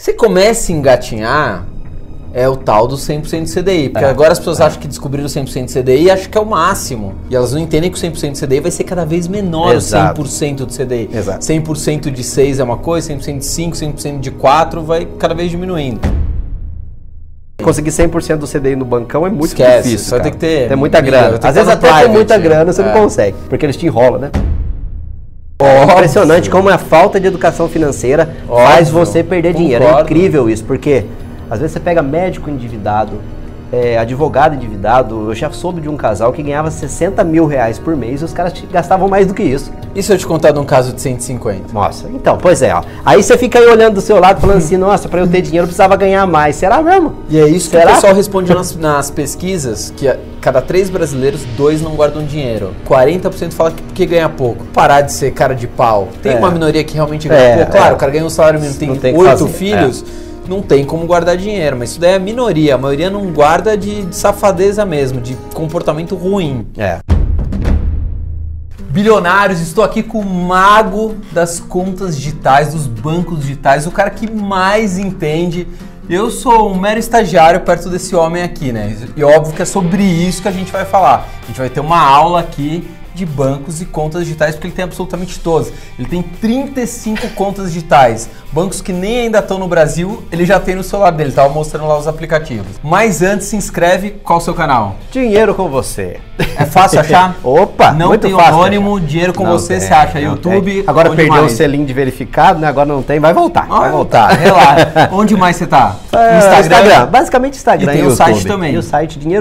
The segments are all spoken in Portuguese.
Você começa a engatinhar, é o tal do 100% de CDI. Porque É, agora as pessoas acham que descobriram o 100% de CDI e acham que é o máximo. E elas não entendem que o 100% de CDI vai ser cada vez menor Exato. o 100% de CDI. Exato. 100% de 6 é uma coisa, 100% de 5, 100% de 4 vai cada vez diminuindo. Conseguir 100% do CDI no bancão é muito Esquece, difícil. vai cara. ter que ter Tem muita grana. Às vezes até no com muita private. grana você É. não consegue, porque eles te enrolam, né? Óbvio. Impressionante como a falta de educação financeira faz você perder dinheiro. É incrível isso, porque às vezes você pega médico endividado, é, advogado endividado. Eu já soube de um casal que ganhava 60 mil reais por mês e os caras gastavam mais do que isso. E se eu te contar de um caso de 150? Nossa, então, pois é, ó. Aí você fica aí olhando do seu lado falando assim, nossa, pra eu ter dinheiro eu precisava ganhar mais. Será mesmo? E é isso que Será? o pessoal responde nas, nas pesquisas, que a cada três brasileiros, dois não guardam dinheiro. 40% fala que porque ganha pouco. Parar de ser cara de pau. Tem É. uma minoria que realmente ganha É, pouco. Claro, é. o cara ganha um salário mínimo, tem tem que oito fazer, filhos, não tem como guardar dinheiro. Mas isso daí é a minoria. A maioria não guarda de, de safadeza mesmo, de comportamento ruim. É. Bilionários, estou aqui com o mago das contas digitais, dos bancos digitais, o cara que mais entende. Eu sou um mero estagiário perto desse homem aqui, né? E óbvio que é sobre isso que a gente vai falar. A gente vai ter uma aula aqui de bancos e contas digitais, porque ele tem absolutamente todas. Ele tem 35 contas digitais. Bancos que nem ainda estão no Brasil, ele já tem no celular dele, tava mostrando lá os aplicativos. Mas antes, se inscreve, qual o seu canal? Dinheiro com você. É fácil achar? Opa, Não muito tem anônimo, dinheiro com Não você, tem, você acha YouTube. tem. Agora perdeu mais? o selinho de verificado, né? Agora não tem, vai voltar. Ah, vai voltar. relaxa. Onde mais você tá? É, Instagram. Basicamente Instagram E tem e o YouTube. site também. E o site falar.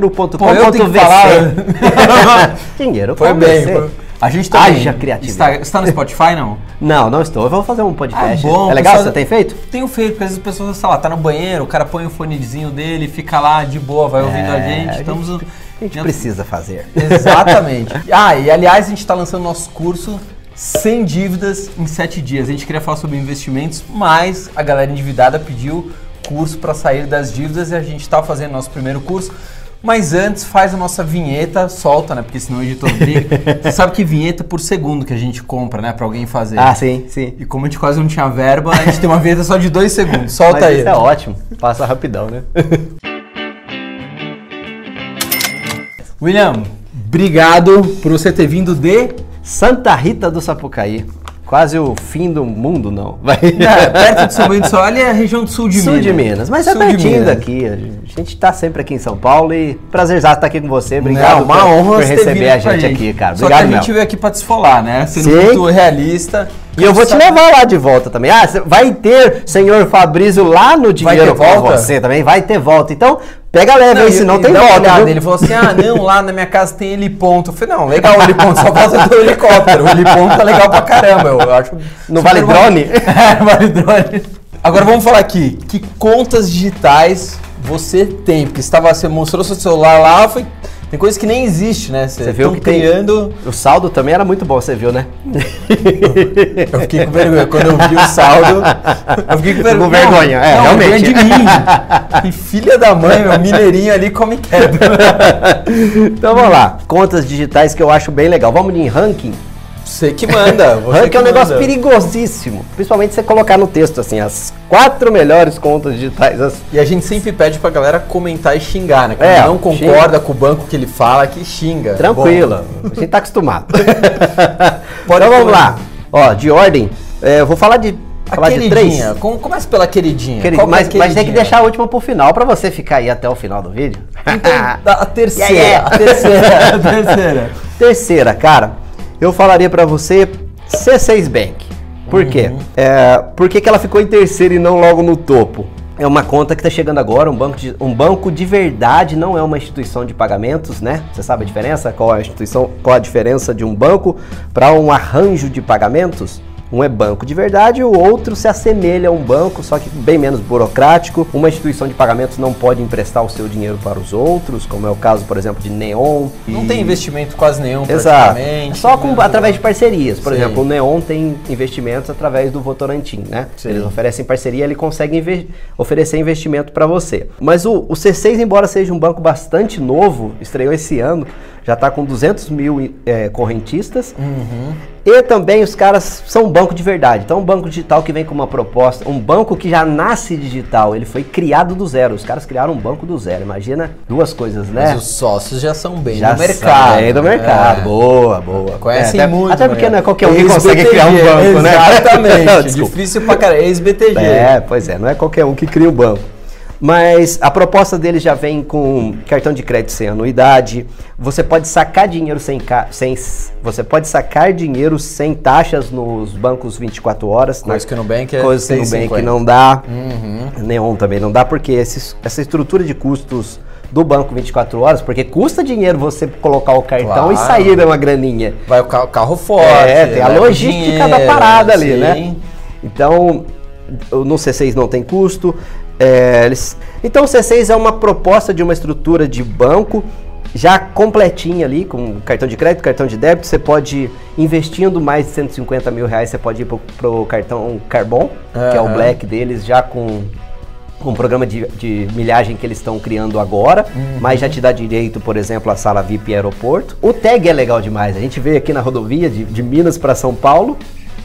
dinheiro Foi bem. foi- A gente também. Haja criatividade. Está, você tá no Spotify, não? Não, não estou. Eu vou fazer um podcast. Ah, bom, é legal? pessoal- Você tem feito? Tenho feito, porque às vezes as pessoas, sei lá, tá no banheiro, o cara põe o fonezinho dele, fica lá de boa, vai ouvindo a É, gente. a Estamos gente- A gente precisa fazer. Exatamente. Ah, e aliás, a gente está lançando nosso curso sem dívidas em 7 dias. A gente queria falar sobre investimentos, mas a galera endividada pediu curso para sair das dívidas e a gente está fazendo nosso primeiro curso. Mas antes, faz a nossa vinheta, solta, né? Porque senão o editor briga. Você sabe que vinheta por segundo que a gente compra, né? Pra alguém fazer. Ah, sim, sim. E como a gente quase não tinha verba, a gente tem uma vinheta só de dois segundos. Solta Mas aí. isso é ótimo. Passa rapidão, né? William, obrigado por você ter vindo de Santa Rita do Sapucaí. Quase o fim do mundo, não. Vai. É, perto de São Bento é a região do sul de Sul Minas. de Minas, mas é Sul pertinho daqui. A gente tá sempre aqui em São Paulo e prazerzaço estar aqui com você. Obrigado Não, uma por, honra por receber a pra gente, aqui, cara. Só Obrigado que a gente veio aqui pra desfolar, né? Sendo Sim. muito realista. E eu vou te levar lá de volta também. Ah, vai ter senhor Fabrício lá no Dinheiro com você também. Vai ter volta. Então, pega leve aí, senão tem volta. Ele falou assim: ah, não, lá na minha casa tem heliponto. Eu falei, não, legal o heliponto, só falta ter o helicóptero. O heliponto é legal pra caramba, eu acho. Super vale drone? É, vale drone. Agora vamos falar aqui, que contas digitais você tem? Porque você, tava, você mostrou seu celular lá, foi, tem coisas que nem existe, né? Você viu que tem- criando... O saldo também era muito bom, você viu, né? Eu fiquei com vergonha. Quando eu vi o saldo, eu fiquei com vergonha. Com vergonha, é, não, realmente. de mim. Que filha da mãe, meu mineirinho ali come quebra. então vamos lá. Contas digitais que eu acho bem legal. Vamos em ranking? Você que manda. Você ranking que é um negócio manda. perigosíssimo. Principalmente você colocar no texto assim, as quatro melhores contas digitais. as- E a gente sempre pede pra galera comentar e xingar, né? Quando É, não concorda com o banco que ele fala, que xinga. Tranquila. A gente tá acostumado. Pode então vamos lá. Ó, de ordem, é, eu vou falar de, Bom, a falar de três. queridinha. Com- Começa pela queridinha. Querido, Qual que é mas, mas tem que queridinha? deixar a última pro final pra você ficar aí até o final do vídeo. Então, a terceira. Yeah, yeah. A terceira. A terceira. Terceira, cara, eu falaria pra você C6 Bank. Por quê? Uhum. É, por que, que ela ficou em terceiro e não logo no topo? É uma conta que está chegando agora, um banco, de, um banco de verdade, não é uma instituição de pagamentos, né? Você sabe a diferença? Qual é a instituição, qual a diferença de um banco para um arranjo de pagamentos? Um é banco de verdade, o outro se assemelha a um banco, só que bem menos burocrático. Uma instituição de pagamentos não pode emprestar o seu dinheiro para os outros, como é o caso, por exemplo, de Neon. Não e- tem investimento quase nenhum, Exato. É só com, né? através de parcerias. Por Sim. exemplo, o Neon tem investimentos através do Votorantim, né? Sim. Eles oferecem parceria, ele consegue inve- oferecer investimento para você. Mas o, o C6, embora seja um banco bastante novo, estreou esse ano, já está com 200 mil eh, correntistas. Uhum. E também os caras são um banco de verdade. Então, um banco digital que vem com uma proposta, um banco que já nasce digital, ele foi criado do zero. Os caras criaram um banco do zero. Imagina duas coisas, né? Mas os sócios já são bem já do mercado. Bem do mercado. É. Boa, boa. Conhecem É, até, muito. Até porque né? não é qualquer um que consegue criar um banco, né? Exatamente. Difícil pra caralho. Ex-BTG. É, pois é, não é qualquer um que cria o banco. Mas a proposta dele já vem com cartão de crédito sem anuidade. Você pode sacar dinheiro sem, sem você pode sacar dinheiro sem taxas nos bancos 24 horas. Coisa que no Nubank é coisa que no Nubank 6,50. não dá. Neon também não dá porque esses- essa estrutura de custos do banco 24 horas, porque custa dinheiro você colocar o cartão Claro. e sair uma graninha. Vai o ca- carro forte. É, tem a logística da dinheiro, parada ali, sim. né? Então, no C6 não tem custo. É, eles- Então, o C6 é uma proposta de uma estrutura de banco já completinha ali, com cartão de crédito, cartão de débito. Você pode, investindo mais de 150 mil reais, você pode ir pro, pro cartão Carbon, que é o. Black deles, já com com um programa de, de milhagem que eles estão criando agora, Uhum. mas já te dá direito, por exemplo, a sala VIP aeroporto. O tag é legal demais. A gente veio aqui na rodovia de, de Minas para São Paulo.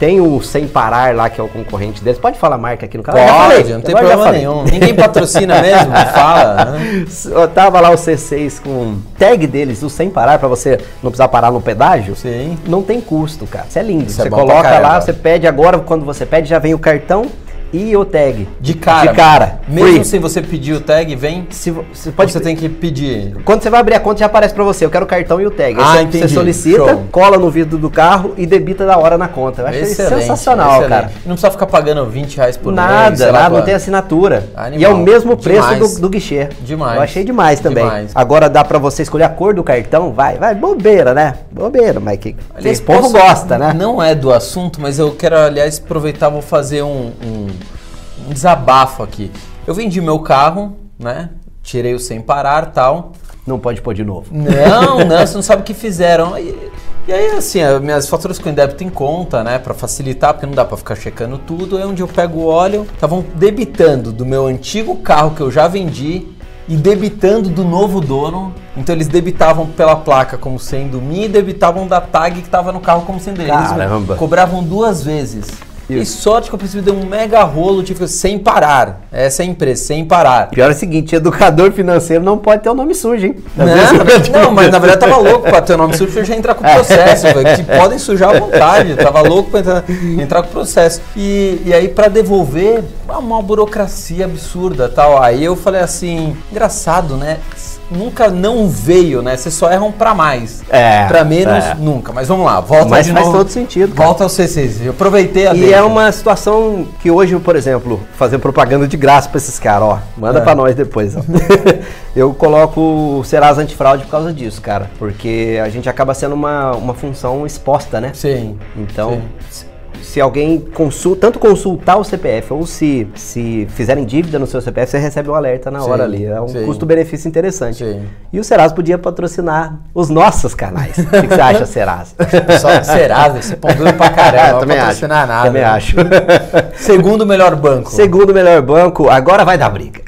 Tem o Sem Parar lá, que é o concorrente deles. Pode falar a marca aqui no canal? Já falei, Pode, não tem problema nenhum. Ninguém patrocina mesmo, fala. Né? Eu tava lá o C6 com tag deles, o Sem Parar, para você não precisar parar no pedágio. Sim. Não tem custo, cara. Isso é lindo. Isso é você pra coloca lá, você pede agora, quando você pede, já vem o cartão e o tag. De cara. De cara. Mesmo Free. sem você pedir o tag, vem. Se, você Pode, você tem que pedir. Quando você vai abrir a conta, já aparece pra você. Eu quero o cartão e o tag. Ah, você, entendi. você solicita, Show. cola no vidro do carro e debita da hora na conta. Eu Excelente, sensacional, excelente. cara. Não precisa ficar pagando 20 reais por mês. Nada, lá nada, não tem assinatura. Animal. E é o mesmo preço Demais. do, do guichê. Demais. Eu achei demais também. Demais. Agora dá pra você escolher a cor do cartão, vai, vai, bobeira, né? Bobeira, mas que Aliás, esse povo gosta, né? Não é do assunto, mas eu quero, aliás, aproveitar vou fazer um, um desabafo aqui. Eu vendi meu carro, né? Tirei o sem parar tal. Não pode pôr de novo. Não, não, você não sabe o que fizeram. E, e aí, assim, as minhas faturas com débito em conta, né? Pra facilitar, porque não dá pra ficar checando tudo. Aí onde eu pego o óleo, estavam debitando do meu antigo carro que eu já vendi e debitando do novo dono. Então eles debitavam pela placa como sendo minha e debitavam da tag que tava no carro como sendo deles. Eles Caramba. cobravam duas vezes. E Isso. sorte que eu percebi, deu um mega rolo, tipo, sem parar. Essa é a empresa, sem parar. Pior é o seguinte, educador financeiro não pode ter o nome sujo, hein? Não, vezes- não, mas na verdade tava louco pra ter o nome sujo, eu já entrar com o processo, velho, que podem sujar à vontade. Tava louco pra entrar, entrar com o processo. E, e aí pra devolver, ah, uma burocracia absurda tal. Aí eu falei assim, engraçado, né? Nunca não veio, né? Vocês só erram pra mais. É, Pra menos, é. nunca. Mas vamos lá, volta Mas de faz novo. todo sentido, cara. Volta ao C6. Eu aproveitei a E é uma situação que hoje, por exemplo, fazer propaganda de graça pra esses caras, ó. Manda É. pra nós depois, ó. Eu coloco o Serasa Antifraude por causa disso, cara. Porque a gente acaba sendo uma, uma função exposta, né? Sim. Então, Sim. Se- alguém consulta, tanto consultar o CPF ou se, se fizerem dívida no seu CPF, você recebe um alerta na Sim, hora ali. É um sim. custo-benefício interessante. Sim. E o Serasa podia patrocinar os nossos canais. O que, que você acha, Serasa? Só Serasa, esse pão duro pra caramba. não vai Também acho. patrocinar nada. Também acho. Segundo melhor banco. Segundo melhor banco, agora vai dar briga.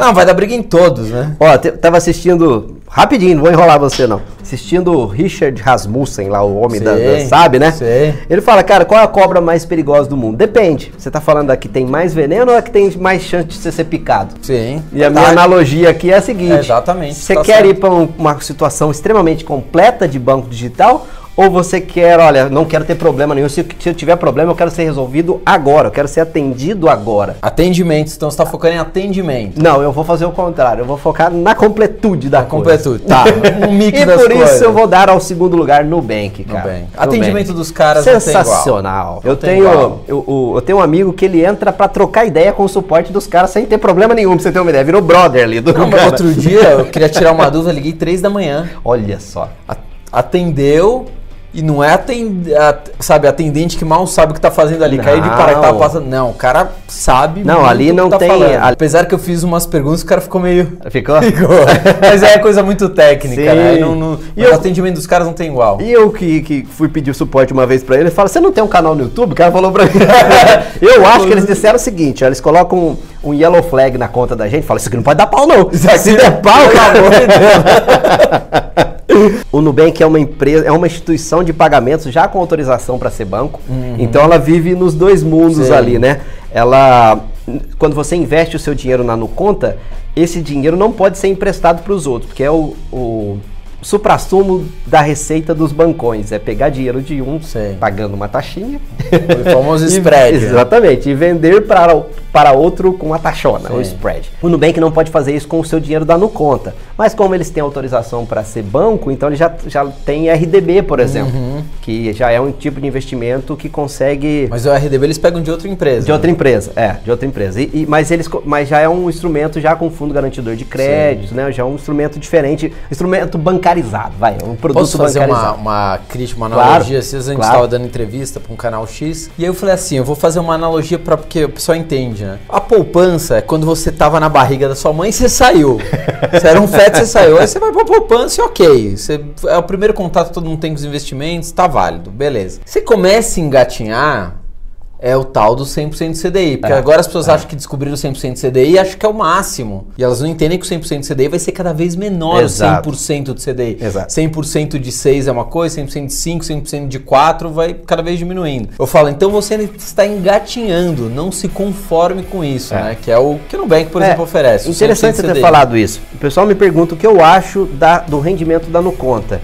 Não, vai dar briga em todos, né? Ó, tava assistindo, rapidinho, não vou enrolar você não. Assistindo o Richard Rasmussen lá, o homem da, da- sabe, né? sei. Ele fala, cara, qual é a cobra mais perigosa do mundo? Depende. Você tá falando da que tem mais veneno ou a que tem mais chance de você ser picado? Sim. E a minha analogia aqui é a seguinte: É, exatamente, Você tá quer certo. ir para uma situação extremamente completa de banco digital? Ou você quer, olha, não quero ter problema nenhum. Se, se eu tiver problema, eu quero ser resolvido agora. Eu quero ser atendido agora. Atendimento, então você tá focando em atendimento. Não, eu vou fazer o contrário. Eu vou focar na completude da Na completude. Tá. Um mix e das por coisas. isso eu vou dar ao segundo lugar Nubank, cara. Nubank. Nubank. Atendimento dos caras. Sensacional. Eu tenho, eu, eu- eu tenho um amigo que ele entra pra trocar ideia com o suporte dos caras sem ter problema nenhum, pra você ter uma ideia. Virou brother ali do Não, outro dia eu queria tirar uma dúvida, liguei três da manhã. Olha só. Atendeu. E não é atend... a- sabe, atendente que mal sabe o que tá fazendo ali. Caiu de Não. para e tá passando. Não, o cara sabe. Não, ali que não tá tem- falando. Apesar que eu fiz umas perguntas, o cara ficou meio. Ficou? Ficou. Mas é coisa muito técnica, Sim. né? Não- não- E eu- o atendimento dos caras não tem igual. E eu que, que fui pedir suporte uma vez pra ele, ele fala: Você não tem um canal no YouTube? O cara falou pra mim. eu acho que eles disseram o seguinte: ó, eles colocam um, um yellow flag na conta da gente, fala: Isso aqui não pode dar pau, não. Se der pau, Pelo cara. amor de Deus. O Nubank é uma empresa, é uma instituição de pagamentos já com autorização para ser banco. Uhum. Então ela vive nos dois mundos Sim. ali, né? Ela quando você investe o seu dinheiro na Nuconta, esse dinheiro não pode ser emprestado para os outros, porque é o, o suprassumo da receita dos bancões. É pegar dinheiro de um, Sim. pagando uma taxinha. O famoso spread. Né? Exatamente. E vender para, para outro com uma taxona, Sim. o spread. O Nubank não pode fazer isso com o seu dinheiro da Nuconta. Mas como eles têm autorização para ser banco, então eles já, já têm RDB, por exemplo. Uhum. Que já é um tipo de investimento que consegue... Mas o RDB eles pegam de outra empresa. De outra né? empresa, é. De outra empresa. E, e, mas, eles, mas já é um instrumento já com fundo garantidor de crédito, né? Já é um instrumento diferente. Instrumento bancário bancarizado, vai, um produto Posso fazer bancarizado. Uma, uma crítica, uma analogia? Claro, Às a gente claro. estava dando entrevista para um canal X, e aí eu falei assim, eu vou fazer uma analogia para porque o pessoal entende, né? A poupança é quando você tava na barriga da sua mãe e você saiu. você era um feto, você saiu. Aí você vai pra poupança e ok. Você, é o primeiro contato que todo mundo tem com os investimentos, tá válido, beleza. Você começa a engatinhar, é o tal do 100% de CDI. Porque é, agora as pessoas é. acham que descobriram o 100% de CDI e acham que é o máximo. E elas não entendem que o 100% de CDI vai ser cada vez menor Exato. 100% de CDI. Exato. 100% de 6 é uma coisa, 100% de 5, 100% de 4 vai cada vez diminuindo. Eu falo, então você está engatinhando, não se conforme com isso, é. né? Que é o que o Nubank, por é. exemplo, oferece. Interessante você ter falado isso. O pessoal me pergunta o que eu acho da, do rendimento da Nuconta.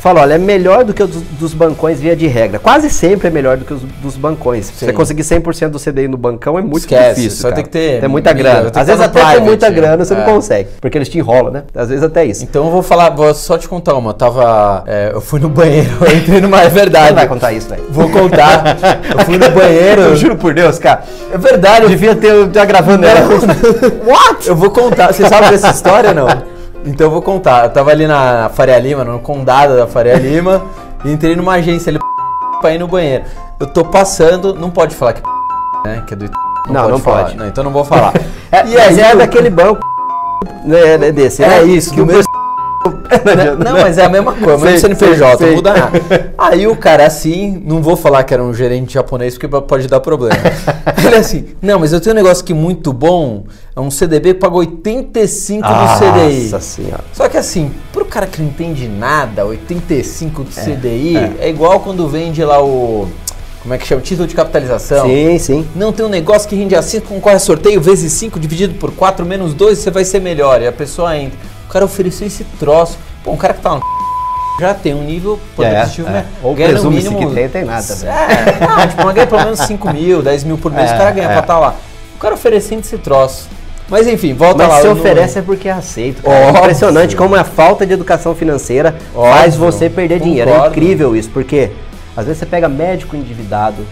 Eu falo, olha, é melhor do que os dos bancões via de regra. Quase sempre é melhor do que os dos bancões. Sim. Você conseguir 100% do CDI no bancão é muito Esquece, difícil. Só cara. tem que ter. Tem muita grana. Às vezes até com muita grana você é. não consegue. Porque eles te enrolam, né? Às vezes até isso. Então eu vou falar, vou só te contar uma. Eu tava. É, eu fui no banheiro, eu entrei numa. É verdade. Você vai contar isso, velho. Vou contar. Eu fui no banheiro. eu juro por Deus, cara. É verdade. Eu devia ter já gravando ela. What? Eu vou contar. Você sabe dessa história ou não? Então eu vou contar. Eu tava ali na Faria Lima, no condado da Faria Lima, e entrei numa agência ali pra ir no banheiro. Eu tô passando, não pode falar que né? Que é do Não, não pode. Não, pode. não então não vou falar. é, e aí, é daquele banco né, né desse, é, né? isso, que o meu não, mas é a mesma coisa, o mesmo CNPJ, sei, não muda nada. Aí o cara assim, não vou falar que era um gerente japonês porque pode dar problema. Ele assim, não, mas eu tenho um negócio aqui muito bom, é um CDB que paga 85 Nossa do CDI. Nossa senhora. Só que assim, pro cara que não entende nada, 85 do é, CDI é. é igual quando vende lá o como é que chama? Título de capitalização. Sim, sim. Não tem um negócio que rende assim, concorre a sorteio vezes 5 dividido por 4 menos 2, você vai ser melhor. E a pessoa entra. O cara ofereceu esse troço. Pô, um cara que tá no já tem um nível positivo, é, né? É. Ou ganha no mínimo, que tem, tem nada. Né? É, ah, tipo, ganha pelo menos 5 mil, 10 mil por mês, é, o cara ganha é. pra estar tá lá. O cara oferecendo esse troço. Mas enfim, volta Mas lá. Mas se oferece é porque é aceito. É impressionante como a falta de educação financeira Óbvio. faz você perder Concordo. dinheiro. É incrível isso, porque às vezes você pega médico endividado,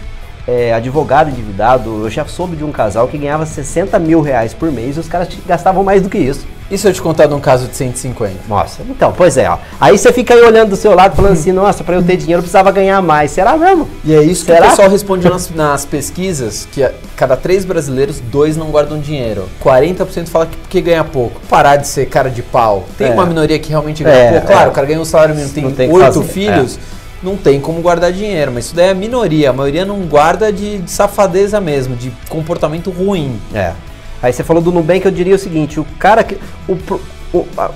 é, advogado endividado. Eu já soube de um casal que ganhava 60 mil reais por mês e os caras gastavam mais do que isso. E se eu te contar de um caso de 150? Nossa, então, pois é, ó. Aí você fica aí olhando do seu lado falando assim, nossa, para eu ter dinheiro eu precisava ganhar mais. Será mesmo? E é isso Será? que o pessoal responde nas, nas pesquisas, que a, cada três brasileiros, dois não guardam dinheiro. 40% fala que porque ganha pouco. Parar de ser cara de pau. Tem é. uma minoria que realmente ganha é, pouco. Claro, é. o cara ganha um salário mínimo, tem oito filhos é não tem como guardar dinheiro, mas isso daí é a minoria. A maioria não guarda de, de safadeza mesmo, de comportamento ruim. É. Aí você falou do Nubank, eu diria o seguinte, o cara que. O,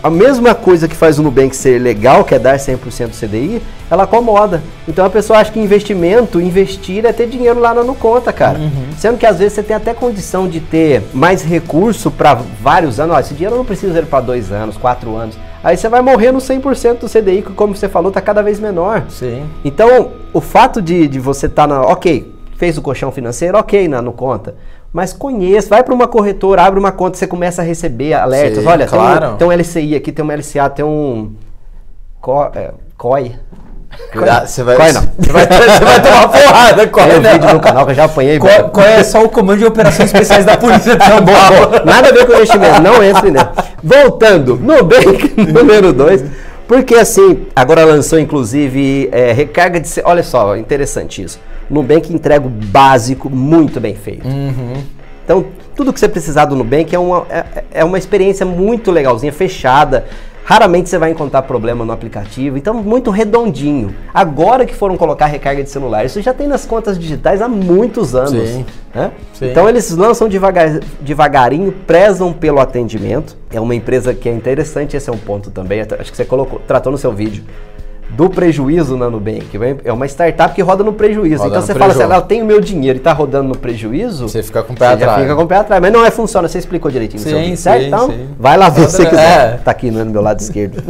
a mesma coisa que faz o Nubank ser legal, que é dar 100% do CDI, ela acomoda. Então a pessoa acha que investimento, investir é ter dinheiro lá na no conta, cara. Uhum. Sendo que às vezes você tem até condição de ter mais recurso para vários anos. Ó, esse dinheiro não precisa ser para dois anos, quatro anos. Aí você vai morrer no 100% do CDI, que como você falou, está cada vez menor. Sim. Então, o fato de, de você estar tá na. Ok, fez o colchão financeiro, ok, na, no conta. Mas conheça, vai para uma corretora, abre uma conta, você começa a receber alertas. Sim, Olha, claro. tem, um, tem um LCI aqui, tem um LCA, tem um co, é, COI. Você vai, COI não. Você vai, você vai tomar porrada, COI Tem um vídeo no canal que eu já apanhei. COI, COI é só o comando de operações especiais da polícia de São Paulo. Nada a ver com investimento, não entre nele. Voltando, Nubank número 2. Porque assim, agora lançou inclusive é, recarga de. Olha só, interessante isso. Nubank entrega o básico muito bem feito. Uhum. Então, tudo que você precisar do Nubank é uma, é, é uma experiência muito legalzinha, fechada. Raramente você vai encontrar problema no aplicativo, então muito redondinho. Agora que foram colocar recarga de celular, isso já tem nas contas digitais há muitos anos. Sim. Né? Sim. Então eles lançam devagar, devagarinho, prezam pelo atendimento. É uma empresa que é interessante, esse é um ponto também. Acho que você colocou, tratou no seu vídeo do prejuízo na Nubank. É uma startup que roda no prejuízo. Roda então no você prejuízo. fala assim, ah, eu tenho meu dinheiro e está rodando no prejuízo. Você fica com o pé atrás. fica com o pé atrás. Mas não é funciona, você explicou direitinho. Sim, sim, Então, sim. vai lá ver se você quiser. É. Tá aqui no meu lado esquerdo.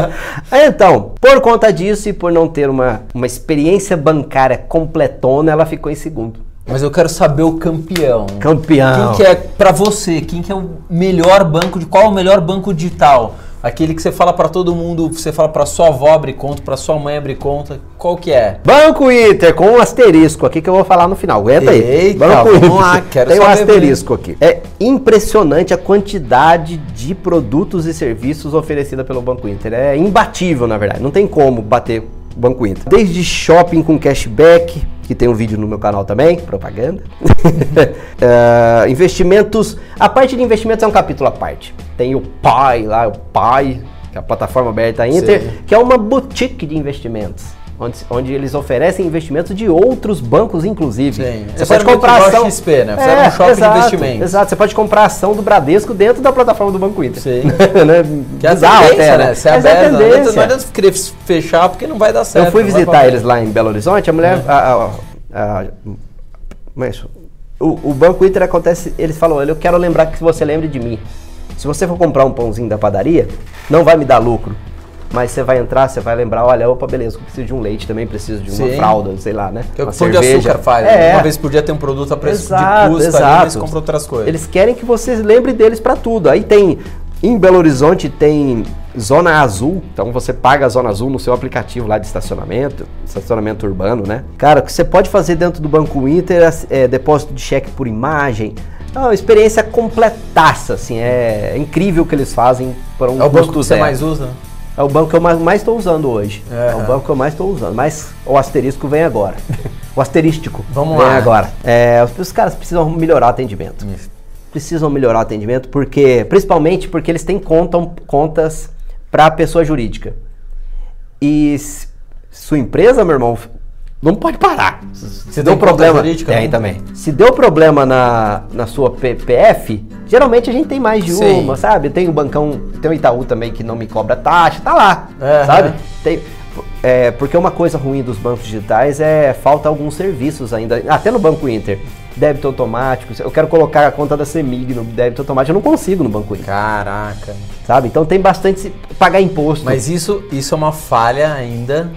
então, por conta disso e por não ter uma, uma experiência bancária completona, ela ficou em segundo. Mas eu quero saber o campeão. Campeão. Quem que é, para você, quem que é o melhor banco, de qual é o melhor banco digital? Aquele que você fala para todo mundo, você fala para sua avó abrir conta, para sua mãe abrir conta, qual que é? Banco Inter, com um asterisco aqui que eu vou falar no final. Aguenta aí. Eita, Banco vamos Inter. lá, quero Tem um asterisco bem. aqui. É impressionante a quantidade de produtos e serviços oferecida pelo Banco Inter. É imbatível, na verdade. Não tem como bater Banco Inter. Desde shopping com cashback, que tem um vídeo no meu canal também, propaganda. uh, investimentos, a parte de investimentos é um capítulo à parte. Tem o PAI lá, o PAI, que é a plataforma aberta Inter, Sim. que é uma boutique de investimentos onde, onde eles oferecem investimentos de outros bancos, inclusive. Sim. Você Esse pode comprar ação. XP, né? Você é, um shopping exato, de investimento. Exato, você pode comprar ação do Bradesco dentro da plataforma do Banco Inter. Sim. né? Que é a até, né? Você é aberto, é tendência. Não adianta querer fechar porque não vai dar certo. Eu fui visitar eles lá em Belo Horizonte, a mulher. É. A, a, a, mas o, o Banco Inter acontece, eles falam, eu quero lembrar que você lembre de mim. Se você for comprar um pãozinho da padaria, não vai me dar lucro mas você vai entrar, você vai lembrar, olha, opa, beleza, eu preciso de um leite também, preciso de uma Sim. fralda, sei lá, né? Que é o que de açúcar faz. É. Uma vez por dia tem um produto a preço exato, de custo, exato. ali, mas compra outras coisas. Eles querem que você lembre deles para tudo. Aí tem, em Belo Horizonte tem Zona Azul, então você paga a Zona Azul no seu aplicativo lá de estacionamento, estacionamento urbano, né? Cara, o que você pode fazer dentro do Banco Inter é, é depósito de cheque por imagem, é uma experiência completaça, assim, é incrível o que eles fazem para um É o banco que você mais usa? É o banco que eu mais estou usando hoje. É, é o banco que eu mais estou usando. Mas o asterisco vem agora. o asterístico Vamos vem lá. agora. É, os caras precisam melhorar o atendimento. Isso. Precisam melhorar o atendimento porque, principalmente porque eles têm contam, contas para a pessoa jurídica. E sua empresa, meu irmão, não pode parar. Se deu problema. Jurídica, tem também. Se deu problema na, na sua PPF, geralmente a gente tem mais de Sim. uma, sabe? Tem o bancão, tem o Itaú também que não me cobra taxa, tá lá, é, sabe? Tem, é, porque uma coisa ruim dos bancos digitais é falta alguns serviços ainda, até no Banco Inter. Débito automático, eu quero colocar a conta da CEMIG no débito automático, eu não consigo no Banco Inter. Caraca. Sabe? Então tem bastante pagar imposto. Mas isso, isso é uma falha ainda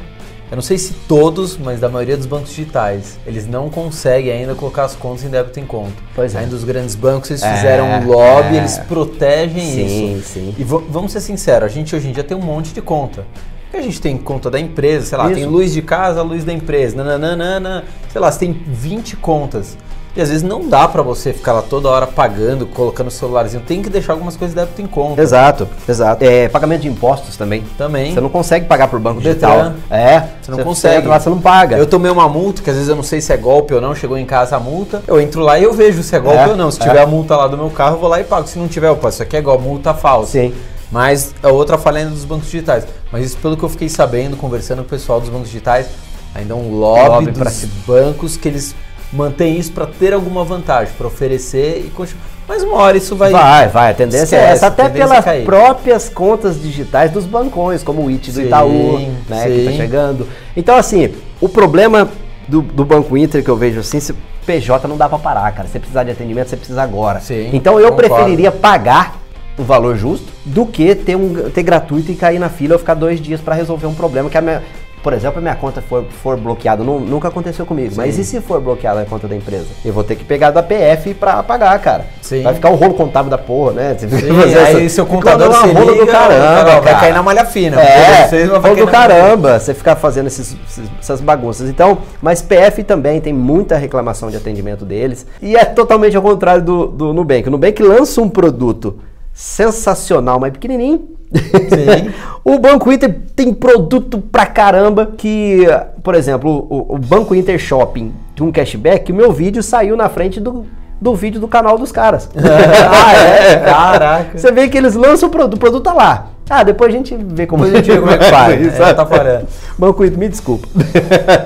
eu não sei se todos, mas da maioria dos bancos digitais, eles não conseguem ainda colocar as contas em débito em conta. Pois é. Ainda os grandes bancos, eles é, fizeram um lobby, é. eles protegem sim, isso. Sim, sim. E vamos ser sinceros, a gente hoje em dia tem um monte de conta. a gente tem conta da empresa, sei lá, isso. tem luz de casa, luz da empresa, nananana, sei lá, você tem 20 contas. E às vezes não dá para você ficar lá toda hora pagando, colocando o celularzinho. Tem que deixar algumas coisas de débito em conta. Exato, exato. É, pagamento de impostos também. Também. Você não consegue pagar por banco digital. É. Você não você consegue. lá, você não paga. Eu tomei uma multa, que às vezes eu não sei se é golpe ou não, chegou em casa a multa. Eu entro lá e eu vejo se é golpe é, ou não. Se é. tiver a multa lá do meu carro, eu vou lá e pago. Se não tiver, opa, isso aqui é golpe, multa falsa. Sim. Mas é outra falha dos bancos digitais. Mas isso pelo que eu fiquei sabendo, conversando com o pessoal dos bancos digitais, ainda é um lobby, lobby dos bancos que eles mantém isso para ter alguma vantagem, para oferecer e continuar. Mas uma hora isso vai. Vai, vai. A tendência esquece, é essa, até pelas próprias contas digitais dos bancões, como o IT do sim, Itaú, né, sim. que está chegando. Então, assim, o problema do, do Banco Inter que eu vejo assim, se PJ não dá para parar, cara. Se precisar de atendimento, você precisa agora. Sim, então eu concordo. preferiria pagar o valor justo do que ter, um, ter gratuito e cair na fila ou ficar dois dias para resolver um problema que a minha, por exemplo, a minha conta for, for bloqueada, não, nunca aconteceu comigo, Sim. mas e se for bloqueada a conta da empresa? Eu vou ter que pegar da PF pra pagar, cara. Sim. Vai ficar um rolo contábil da porra, né? Sim, aí seu contador se liga, do caramba, vai cair na malha fina. É, vocês, rolo do caramba, você ficar fazendo esses, essas bagunças. Então, mas PF também tem muita reclamação de atendimento deles e é totalmente ao contrário do, do Nubank. O Nubank lança um produto sensacional, mas pequenininho, o Banco Inter tem produto pra caramba que, por exemplo, o, o Banco Inter Shopping de um cashback, o meu vídeo saiu na frente do, do vídeo do canal dos caras. ah, é? Caraca. Você vê que eles lançam o produto, o produto tá lá. Ah, depois a gente vê como, a gente vê como é que faz. É, tá falando. Banco Inter, me desculpa.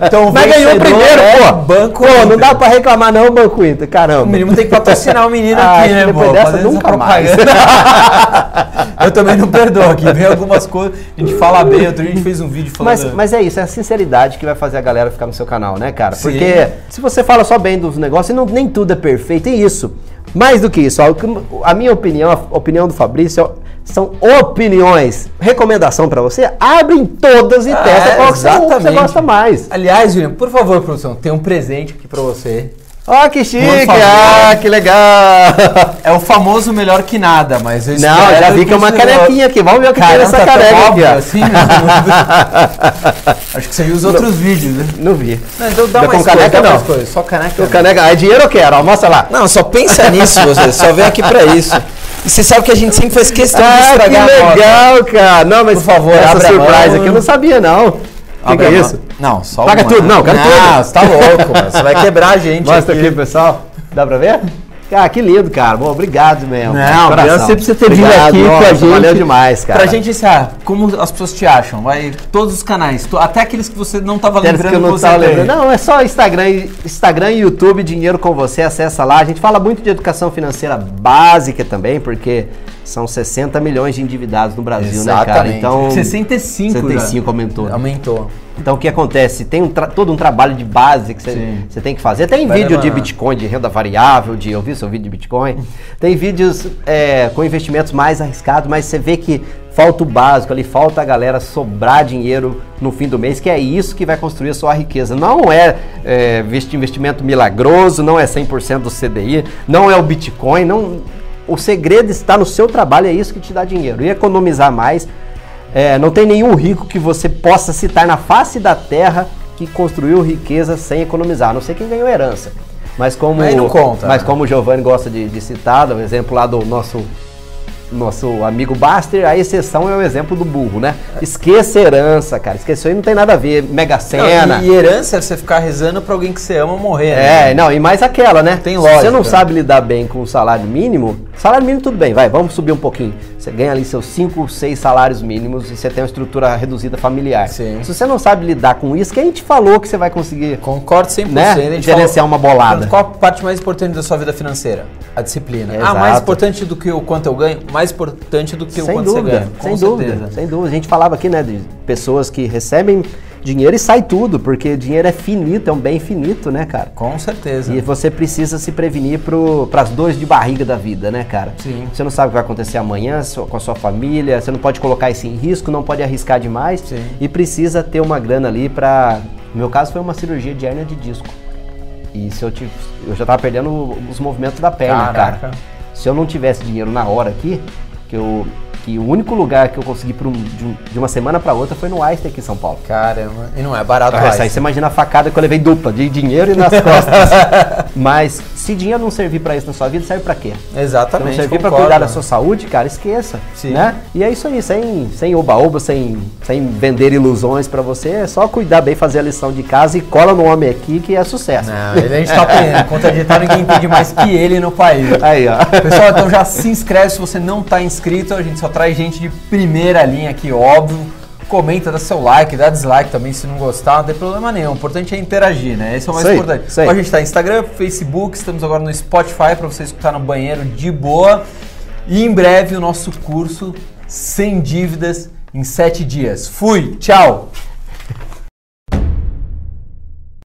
Então, Mas ganhou primeiro, é pô. Banco pô, não dá pra reclamar não, Banco Inter, caramba. O menino tem que patrocinar o menino Ah, aqui, né, depois pô? dessa, nunca essa mais. eu também não perdoo aqui. Vem algumas coisas, a gente fala bem, outro dia a gente fez um vídeo falando. Mas, mas é isso, é a sinceridade que vai fazer a galera ficar no seu canal, né, cara? Sim. Porque se você fala só bem dos negócios, não, nem tudo é perfeito, e isso. Mais do que isso, a minha opinião, a opinião do Fabrício, são opiniões. Recomendação pra você, abrem todas e Ah, testa é, qual que você, gosta mais. Aliás, William, por favor, produção, tem um presente aqui pra você. Ó, que chique, ah, que legal. É o famoso melhor que nada, mas eu Não, já vi que é uma canequinha aqui, vamos ver o que tem Caramba, nessa tá caneca óbvio assim, né? Acho que você viu os outros vídeos, né? Não vi. Não, então dá Tá mais com caneca, coisa, dá não? coisa. Só caneca. Caneca, ah, dinheiro eu quero, ó, mostra lá. Não, só pensa nisso você, só vem aqui pra isso. E você sabe que a gente sempre faz questão de Ah, que estragar a moto. legal, cara. Não, mas Por favor, essa abre a surpresa aqui eu não sabia, não. O que, Abre que é isso? Não, só Paga uma. tudo, não, quero não, tudo. você tá louco, mano. Você vai quebrar a gente Mostra aqui. aqui, pessoal. Dá pra ver? Cara, que lindo, cara. Bom, obrigado mesmo. Não, obrigado você por ter vindo aqui com a nossa, gente. Valeu demais, cara. Pra gente encerrar, como as pessoas te acham? Vai todos os canais, to- até aqueles que você não tava Aqueles lembrando que eu não você tava lembrando. Não, é só Instagram, Instagram e YouTube, dinheiro com você, acessa lá. A gente fala muito de educação financeira básica também, porque são 60 milhões de endividados no Brasil, né, cara? Exatamente. Então, 65 já. 65 aumentou. Aumentou. Então o que acontece? Tem um todo um trabalho de base que você tem que fazer. Tem Vai vídeo de levar- Bitcoin, de renda variável, de eu vi seu vídeo de Bitcoin. Tem vídeos é, com investimentos mais arriscados, mas você vê que falta o básico ali, falta a galera sobrar dinheiro no fim do mês, que é isso que vai construir a sua riqueza. Não é, é investi- investimento milagroso, não é 100% do CDI, não é o Bitcoin, não. O segredo está no seu trabalho, é isso que te dá dinheiro. E economizar mais é, não tem nenhum rico que você possa citar na face da terra que construiu riqueza sem economizar, a não sei quem ganhou herança. Mas como, não conta, mas né? como o Giovanni gosta de, de citar, o exemplo lá do nosso nosso amigo Baster, a exceção é o exemplo do burro, né? Esqueça herança, cara. Esqueceu e não tem nada a ver. Mega Sena. Não, e, herança é você ficar rezando pra alguém que você ama morrer. É, né? não, e mais aquela, né? Tem Se você lógica. não sabe lidar bem com o salário mínimo, salário mínimo tudo bem, vai, vamos subir um pouquinho. Você ganha ali seus 5, 6 salários mínimos e você tem uma estrutura reduzida familiar. Sim. Se você não sabe lidar com isso, quem te falou que você vai conseguir Concordo 100%. Né? Gerenciar uma bolada. Qual a parte mais importante da sua vida financeira? A disciplina. Ah, Exato. mais importante do que o quanto eu ganho? Mais importante do que o sem quanto dúvida, você ganha. Com sem certeza. dúvida, sem dúvida. A gente falava aqui, né, de pessoas que recebem dinheiro e sai tudo, porque dinheiro é finito, é um bem finito, né, cara? Com certeza. E você precisa se prevenir para as dores de barriga da vida, né, cara? Sim. Você não sabe o que vai acontecer amanhã com a sua família, você não pode colocar isso em risco, não pode arriscar demais. Sim. E precisa ter uma grana ali para. No meu caso foi uma cirurgia de hernia de disco. E se eu tive, eu já tava perdendo os movimentos da perna, Caraca. cara. Se eu não tivesse dinheiro na hora aqui, que eu que o único lugar que eu consegui por um- de, um- de uma semana para outra foi no Einstein aqui em São Paulo. Caramba. E não é barato Ah, aí você imagina a facada que eu levei dupla, de dinheiro e nas costas. Mas se dinheiro não servir pra isso na sua vida, serve pra quê? Se não Exatamente. servir concordo. cuidar da sua saúde, cara, esqueça. Sim. Né? E é isso aí, sem, sem oba-oba, sem, sem vender ilusões pra você, é só cuidar bem, fazer a lição de casa e cola no homem aqui que é sucesso. Não, ele a gente tá aprendendo. Contraditório ninguém entende mais que ele no país. Aí, ó. Pessoal, então já se inscreve se você não tá inscrito. A gente só traz gente de primeira linha aqui, óbvio. Comenta, dá seu like, dá dislike também se não gostar, não tem problema nenhum. O importante é interagir, né? Esse é o mais aí, importante. aí. Então, a gente tá no Instagram, Facebook, estamos agora no Spotify para você escutar no banheiro de boa. E em breve o nosso curso Sem Dívidas em 7 dias. Fui, tchau!